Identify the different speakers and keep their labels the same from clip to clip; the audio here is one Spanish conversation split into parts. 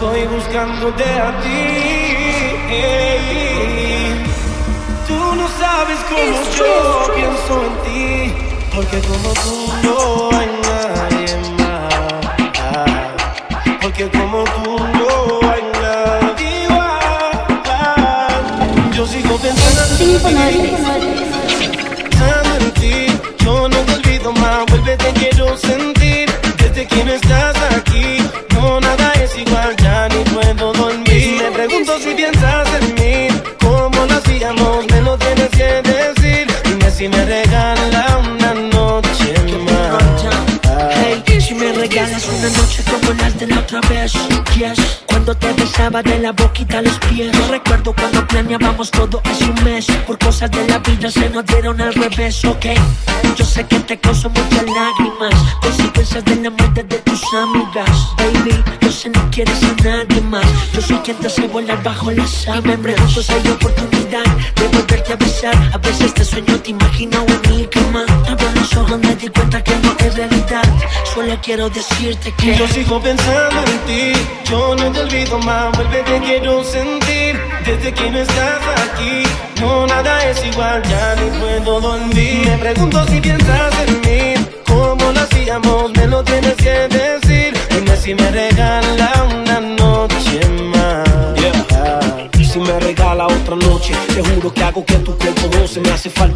Speaker 1: pensándote a ti. Tú no sabes cómo yo pienso en ti, porque como tú no hay nadie más. Porque como tú no hay nadie igual. Yo sigo pensando en ti. Pensando en ti, yo no te olvido más, vuelve te quiero regala una noche más.
Speaker 2: Hey, si me regalas una noche como las de la otra vez, yes. Cuando te besaba de la boquita a los pies. Recuerdo cuando planeábamos todo hace un mes. Por cosas de la vida se nos dieron al revés, ok. Yo sé que te causó muchas lágrimas. Consecuencias de la muerte de tus amigas. Baby, yo sé no quieres a nadie más. Yo soy quien te hace volar bajo la sábana. Y me pregunto si hay oportunidad de volverte a besar. A veces te sueño, te imagino en mi cama. Abro los ojos, me di cuenta que no es realidad. Solo quiero decirte que.
Speaker 1: Yo sigo pensando en ti, yo no te olvido más, vuelve te quiero sentir. Desde que no estás aquí, no nada es igual, ya ni puedo dormir. Me pregunto si piensas en mí, cómo lo hacíamos, me lo tienes que decir. Dime si me regala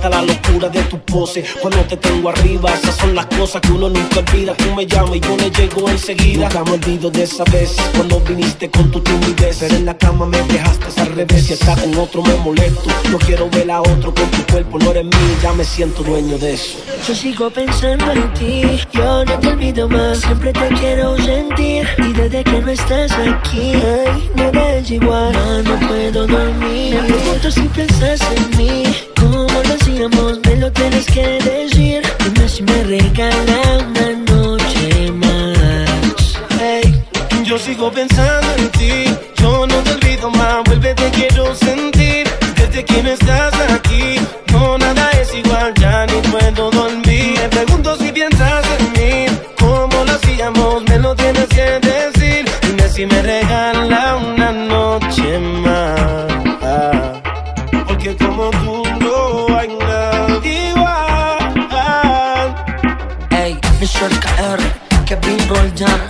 Speaker 3: Falta la locura de tu pose. Cuando te tengo arriba, esas son las cosas que uno nunca olvida. Tú me llamas y yo le llego enseguida. Nunca me olvido de esa vez cuando viniste con tu timidez. Pero en la cama me dejaste al revés. Si está con otro me molesto. No quiero ver a otro con tu cuerpo, no eres mío. Ya me siento dueño de eso.
Speaker 2: Yo sigo pensando en ti, yo no te olvido más, siempre te quiero sentir. Y desde que no estás aquí, ay, no es igual, ya no puedo dormir. Me pregunto si piensas en mí, me lo tienes que decir. Dime si me regala una noche más.
Speaker 1: Hey, yo sigo pensando en ti, yo no te olvido más, vuelve te quiero sentir. Desde que no estás aquí, no nada es igual, ya ni puedo dormir. Me pregunto si piensas en mí, cómo lo hacíamos, me lo tienes que decir. Dime si me regala
Speaker 2: Mr. KR, Kevin Roldan,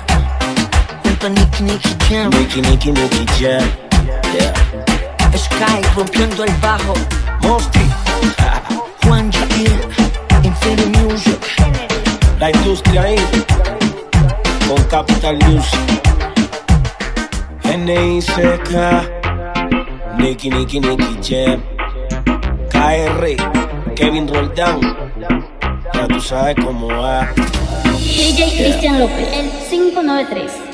Speaker 2: junto a Nicky Nicky Jam,
Speaker 3: Nicky, Nicky, Nicky, Jam. Yeah.
Speaker 2: Sky rompiendo el bajo,
Speaker 3: Mosty,
Speaker 2: Juan Jair, Infinity Music.
Speaker 3: la industria ahí. Con Capital Music. N.I.C.K. Nicky, Nicky, Nicky, Jam. KR, Kevin Roldán. Sabes cómo va.
Speaker 4: DJ Cristian López, el 593.